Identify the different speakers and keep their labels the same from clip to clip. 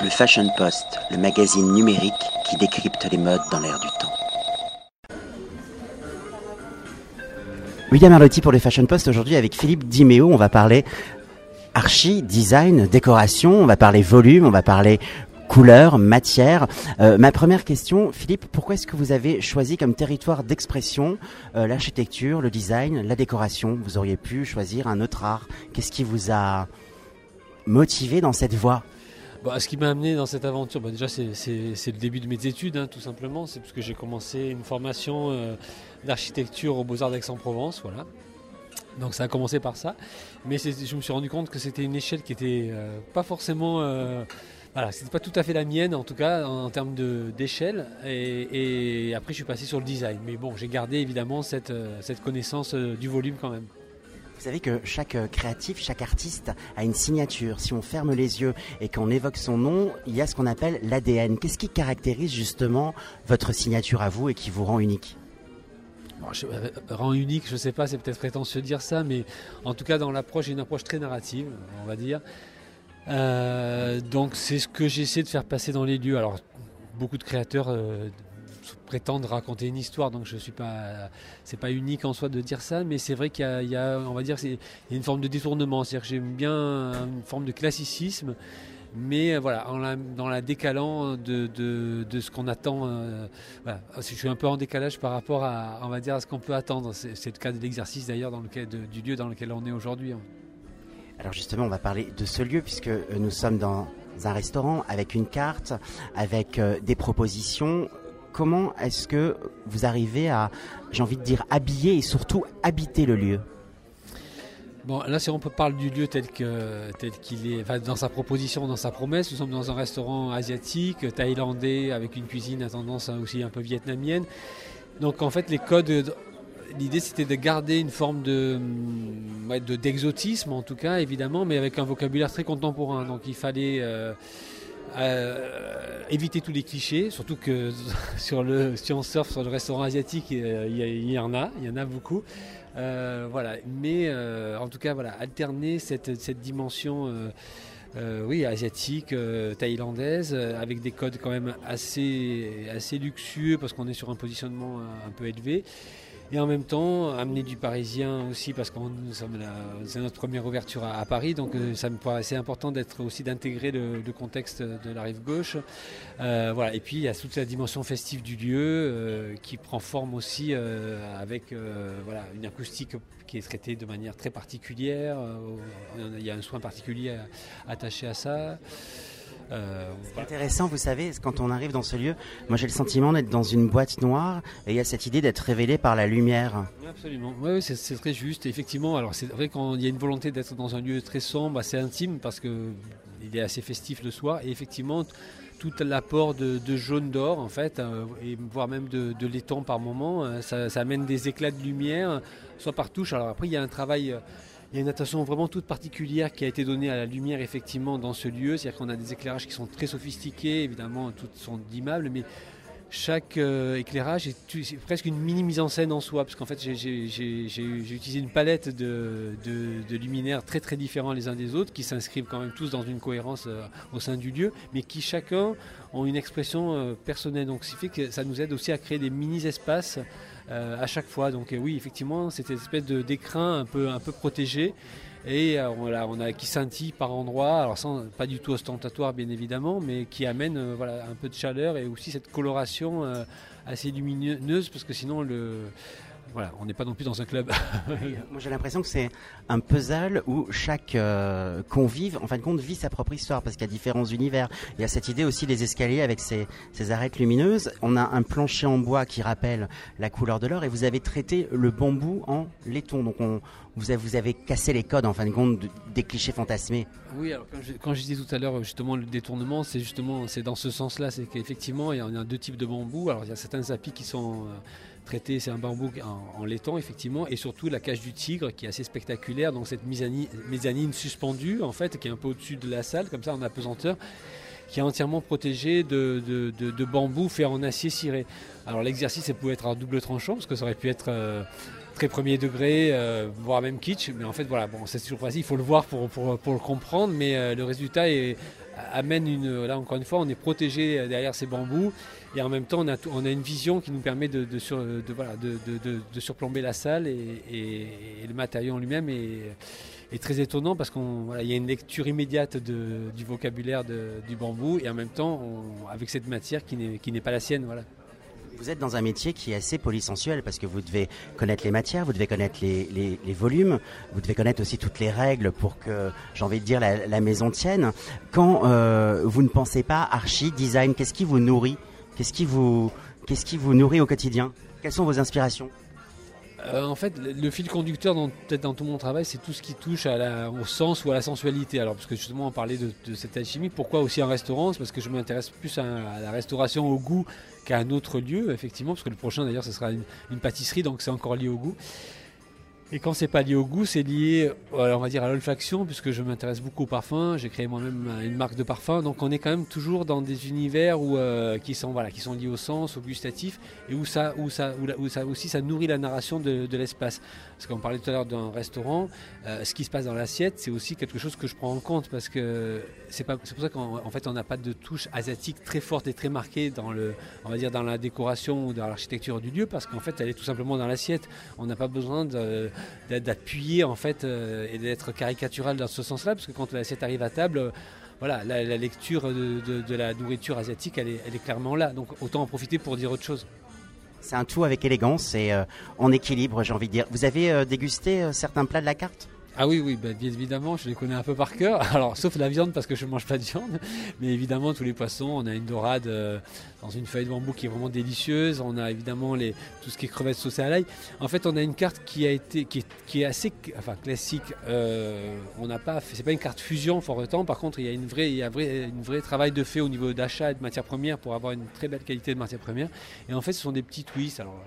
Speaker 1: Le Fashion Post, le magazine numérique qui décrypte les modes dans l'air du temps.
Speaker 2: William Arlotti pour le Fashion Post aujourd'hui avec Philippe Dimeo. On va parler archi, design, décoration, on va parler volume, on va parler couleur, matière. Euh, ma première question, Philippe, pourquoi est-ce que vous avez choisi comme territoire d'expression euh, l'architecture, le design, la décoration? Vous auriez pu choisir un autre art. Qu'est-ce qui vous a motivé dans cette voie?
Speaker 3: Ce qui m'a amené dans cette aventure, bah, déjà c'est le début de mes études, hein, tout simplement. C'est parce que j'ai commencé une formation euh, d'architecture aux Beaux-Arts d'Aix-en-Provence. Voilà. Donc ça a commencé par ça. Mais je me suis rendu compte que c'était une échelle qui était pas forcément voilà, c'était pas tout à fait la mienne en tout cas en, termes d'échelle. Et, après, je suis passé sur le design. Mais bon, j'ai gardé évidemment cette, euh, connaissance euh, du volume quand même.
Speaker 2: Vous savez que chaque euh, créatif, chaque artiste a une signature. Si on ferme les yeux et qu'on évoque son nom, il y a ce qu'on appelle l'ADN. Qu'est-ce qui caractérise justement votre signature à vous et qui vous rend unique?
Speaker 3: Je, rend unique, je ne sais pas, c'est peut-être prétentieux de dire ça, mais en tout cas dans l'approche, une approche très narrative, on va dire. Euh, donc c'est ce que j'essaie de faire passer dans les lieux. Alors beaucoup de créateurs euh, prétendent raconter une histoire, donc je suis pas, c'est pas unique en soi de dire ça, mais c'est vrai qu'il y, a, on va dire, c'est une forme de détournement. C'est-à-dire que j'aime bien une forme de classicisme, mais euh, voilà, en dans la décalant de, de, ce qu'on attend. Je suis un peu en décalage par rapport à, on va dire, à ce qu'on peut attendre. C'est, le cas de l'exercice d'ailleurs dans lequel, du lieu dans lequel on est aujourd'hui. Hein.
Speaker 2: Alors justement, on va parler de ce lieu puisque euh, nous sommes dans un restaurant avec une carte, avec euh, des propositions. Comment est-ce que vous arrivez à, j'ai envie de dire, habiller et surtout habiter le lieu
Speaker 3: Bon, là, si on peut parler du lieu tel tel qu'il est, dans sa proposition, dans sa promesse, nous sommes dans un restaurant asiatique, thaïlandais, avec une cuisine à tendance aussi un peu vietnamienne. Donc, en fait, les codes l'idée c'était de garder une forme de, d'exotisme en tout cas évidemment, mais avec un vocabulaire très contemporain. Donc il fallait euh, euh, éviter tous les clichés, surtout que sur le, si on surfe sur le restaurant asiatique, il y, en a, il y en a beaucoup. Euh, voilà, mais en tout cas voilà, alterner cette, dimension. oui, asiatique, thaïlandaise, avec des codes quand même assez, assez luxueux parce qu'on est sur un positionnement un peu élevé et en même temps amener du parisien aussi parce que c'est notre première ouverture à, Paris donc euh, ça me paraissait important d'être aussi d'intégrer le, contexte de la rive gauche. Euh, voilà. Et puis il y a toute la dimension festive du lieu euh, qui prend forme aussi avec voilà une acoustique qui est traitée de manière très particulière il y a un soin particulier attaché à ça
Speaker 2: euh, c'est intéressant, vous savez, quand on arrive dans ce lieu, moi j'ai le sentiment d'être dans une boîte noire et il y a cette idée d'être révélé par la lumière.
Speaker 3: absolument, oui, c'est très juste. Effectivement, alors c'est vrai qu'il y a une volonté d'être dans un lieu très sombre, assez intime, parce qu'il est assez festif le soir, et effectivement, tout l'apport de, jaune d'or en fait, euh, et voire même de, de laiton par moment, euh, ça, ça, amène des éclats de lumière, soit par touche. Alors après, il y a un travail il y a une attention vraiment toute particulière qui a été donnée à la lumière effectivement dans ce lieu. C'est-à-dire qu'on a des éclairages qui sont très sophistiqués, évidemment, toutes sont d'immeubles, mais chaque euh, éclairage est, presque une mini mise en scène en soi, parce qu'en fait j'ai utilisé une palette de, luminaires très très différents les uns des autres, qui s'inscrivent quand même tous dans une cohérence euh, au sein du lieu, mais qui chacun ont une expression euh, personnelle. Donc ce fait que ça nous aide aussi à créer des mini-espaces à chaque fois. Donc oui, effectivement, cette espèce d'écrin un peu, un peu protégé et euh, on a qui scintille par endroits, alors sans, pas du tout ostentatoire bien évidemment, mais qui amène euh, voilà, un peu de chaleur et aussi cette coloration euh, assez lumineuse parce que sinon le, voilà, on n'est pas non plus dans un club.
Speaker 2: Moi j'ai l'impression que c'est un puzzle où chaque euh, convive, en fin de compte, vit sa propre histoire parce qu'il y a différents univers. Il y a cette idée aussi des escaliers avec ces, arêtes lumineuses. On a un plancher en bois qui rappelle la couleur de l'or et vous avez traité le bambou en laiton. Donc on, vous, avez, vous avez cassé les codes en fin de compte des clichés fantasmés.
Speaker 3: Oui, alors quand je, disais tout à l'heure justement le détournement, c'est justement c'est dans ce sens-là, c'est qu'effectivement il y a deux types de bambou. Alors il y a certains apis qui sont euh, traité, c'est un bambou en, laiton effectivement, et surtout la cage du tigre qui est assez spectaculaire, donc cette mezzanine, suspendue en fait, qui est un peu au-dessus de la salle, comme ça en apesanteur, qui est entièrement protégée de, bambou fait en acier ciré. Alors l'exercice, pouvait être à double tranchant, parce que ça aurait pu être euh, très premier degré, euh, voire même kitsch, mais en fait voilà, bon, c'est toujours facile, il faut le voir pour, pour, le comprendre, mais euh, le résultat est amène une. Là, encore une fois, on est protégé derrière ces bambous et en même temps, on a, une vision qui nous permet de, surplomber la salle et, le matériau en lui-même est, très étonnant parce qu'il y a une lecture immédiate du vocabulaire du bambou et en même temps, avec cette matière qui n'est pas la sienne. Voilà.
Speaker 2: Vous êtes dans un métier qui est assez polysensuel parce que vous devez connaître les matières, vous devez connaître les, volumes, vous devez connaître aussi toutes les règles pour que, j'ai envie de dire, la, la maison tienne. Quand euh, vous ne pensez pas archi, design, qu'est-ce qui vous nourrit? Qu'est-ce qui vous, qu'est-ce qui vous nourrit au quotidien? Quelles sont vos inspirations?
Speaker 3: Euh, en fait, le, fil conducteur, dans, peut-être dans tout mon travail, c'est tout ce qui touche au sens ou à la sensualité. Alors, parce que justement, on parlait de, cette alchimie. Pourquoi aussi un restaurant? Parce que je m'intéresse plus à, la restauration au goût qu'à un autre lieu, effectivement. Parce que le prochain, d'ailleurs, ce sera une pâtisserie, donc c'est encore lié au goût. Et quand c'est pas lié au goût, c'est lié, on va dire, à l'olfaction, puisque je m'intéresse beaucoup au parfum. J'ai créé moi-même une marque de parfum, donc on est quand même toujours dans des univers où, euh, qui sont voilà, qui sont liés au sens, au gustatif, et où ça, où ça, où, ça aussi, ça nourrit la narration de, l'espace. Parce qu'on parlait tout à l'heure d'un restaurant, euh, ce qui se passe dans l'assiette, c'est aussi quelque chose que je prends en compte, parce que c'est pour ça qu'en fait, on n'a pas de touche asiatique très forte et très marquée dans le, on va dire, dans la décoration ou dans l'architecture du lieu, parce qu'en fait, elle est tout simplement dans l'assiette. On n'a pas besoin de d'appuyer en fait euh, et d'être caricatural dans ce sens-là, parce que quand l'assiette arrive à table, euh, voilà, la, lecture de, la nourriture asiatique, elle est, elle est, clairement là. Donc autant en profiter pour dire autre chose.
Speaker 2: C'est un tout avec élégance et euh, en équilibre, j'ai envie de dire. Vous avez dégusté certains plats de la carte?
Speaker 3: Ah oui, oui, bah, bien évidemment, je les connais un peu par cœur. Alors, sauf la viande parce que je ne mange pas de viande. Mais évidemment, tous les poissons, on a une dorade dans une feuille de bambou qui est vraiment délicieuse. On a évidemment tout ce qui est crevettes saucées à l'ail. En fait, on a une carte qui a été, qui est, assez, enfin, classique. Euh, on n'a pas, c'est pas une carte fusion fort autant. Par contre, il y a une vraie, il y a vrai, une vraie travail de fait au niveau d'achat et de matières premières pour avoir une très belle qualité de matières premières. Et en fait, ce sont des petits twists. Alors,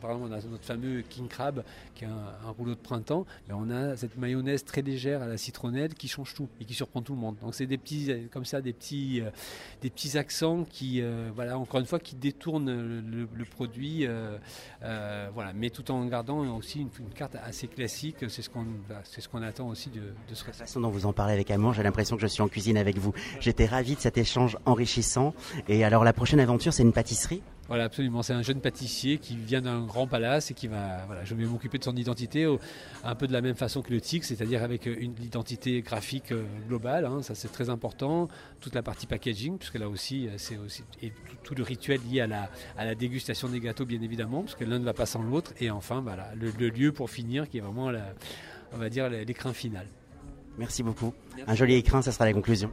Speaker 3: par exemple, on a notre fameux king crab qui est un, rouleau de printemps. Mais on a cette maillot très légère à la citronnelle qui change tout et qui surprend tout le monde. Donc c'est des petits comme ça des petits euh, des petits accents qui euh, voilà encore une fois qui détournent le, produit euh, voilà mais tout en gardant aussi une, carte assez classique. C'est ce qu'on c'est ce qu'on attend aussi de, de ce
Speaker 2: La façon dont vous en parlez avec amour, j'ai l'impression que je suis en cuisine avec vous. J'étais ravi de cet échange enrichissant. Et alors la prochaine aventure, c'est une pâtisserie?
Speaker 3: Voilà, absolument. C'est un jeune pâtissier qui vient d'un grand palace et qui va, voilà, je vais m'occuper de son identité un peu de la même façon que le TIC, c'est-à-dire avec une identité graphique euh, globale. Hein, ça, c'est très important. Toute la partie packaging, puisque là aussi, euh, c'est aussi et tout, le rituel lié à la, à la dégustation des gâteaux, bien évidemment, parce que l'un ne va pas sans l'autre. Et enfin, voilà, le, lieu pour finir, qui est vraiment, la, on va dire, l'écrin final.
Speaker 2: Merci beaucoup. Un joli écrin, ça sera la conclusion.